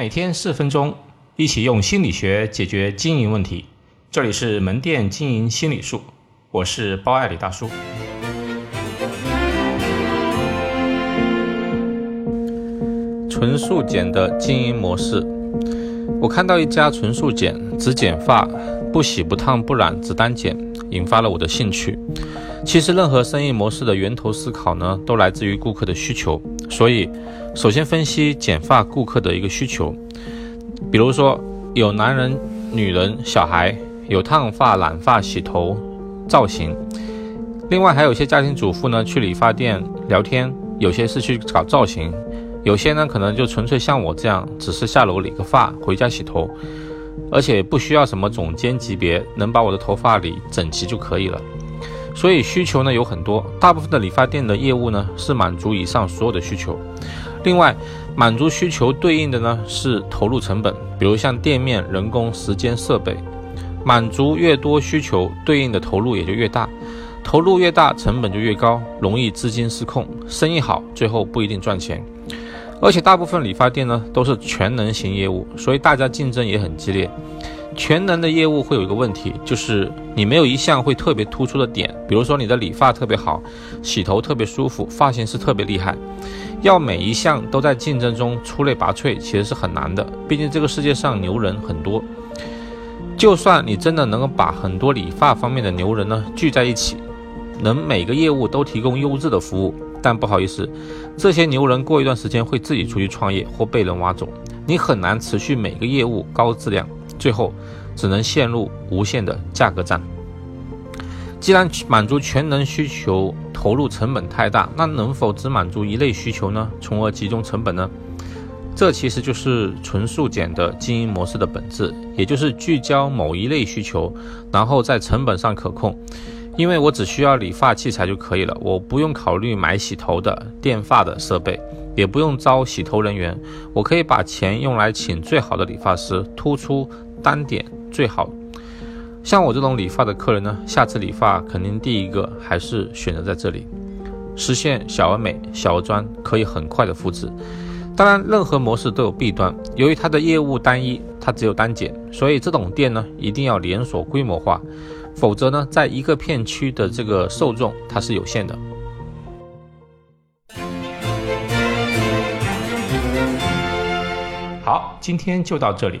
每天四分钟，一起用心理学解决经营问题。这里是门店经营心理术，我是包爱李大叔。纯素简的经营模式，我看到一家纯素简，只剪发，不洗不烫不染，只单剪，引发了我的兴趣。其实，任何生意模式的源头思考呢，都来自于顾客的需求。所以，首先分析剪发顾客的一个需求，比如说有男人、女人、小孩，有烫发、染发、洗头、造型。另外，还有一些家庭主妇呢，去理发店聊天，有些是去搞造型，有些呢可能就纯粹像我这样，只是下楼理个发，回家洗头，而且不需要什么总监级别，能把我的头发理整齐就可以了。所以需求呢有很多，大部分的理发店的业务呢是满足以上所有的需求。另外，满足需求对应的呢是投入成本，比如像店面、人工、时间、设备。满足越多需求，对应的投入也就越大，投入越大，成本就越高，容易资金失控，生意好最后不一定赚钱。而且大部分理发店呢都是全能型业务，所以大家竞争也很激烈。全能的业务会有一个问题，就是你没有一项会特别突出的点，比如说你的理发特别好，洗头特别舒服，发型师特别厉害，要每一项都在竞争中出类拔萃，其实是很难的。毕竟这个世界上牛人很多，就算你真的能够把很多理发方面的牛人呢聚在一起，能每个业务都提供优质的服务，但不好意思，这些牛人过一段时间会自己出去创业或被人挖走，你很难持续每个业务高质量。最后，只能陷入无限的价格战。既然满足全能需求投入成本太大，那能否只满足一类需求呢？从而集中成本呢？这其实就是纯素简的经营模式的本质，也就是聚焦某一类需求，然后在成本上可控。因为我只需要理发器材就可以了，我不用考虑买洗头的、电发的设备。也不用招洗头人员，我可以把钱用来请最好的理发师，突出单点最好。像我这种理发的客人呢，下次理发肯定第一个还是选择在这里，实现小而美、小而专，可以很快的复制。当然，任何模式都有弊端，由于它的业务单一，它只有单剪，所以这种店呢一定要连锁规模化，否则呢，在一个片区的这个受众它是有限的。好，今天就到这里。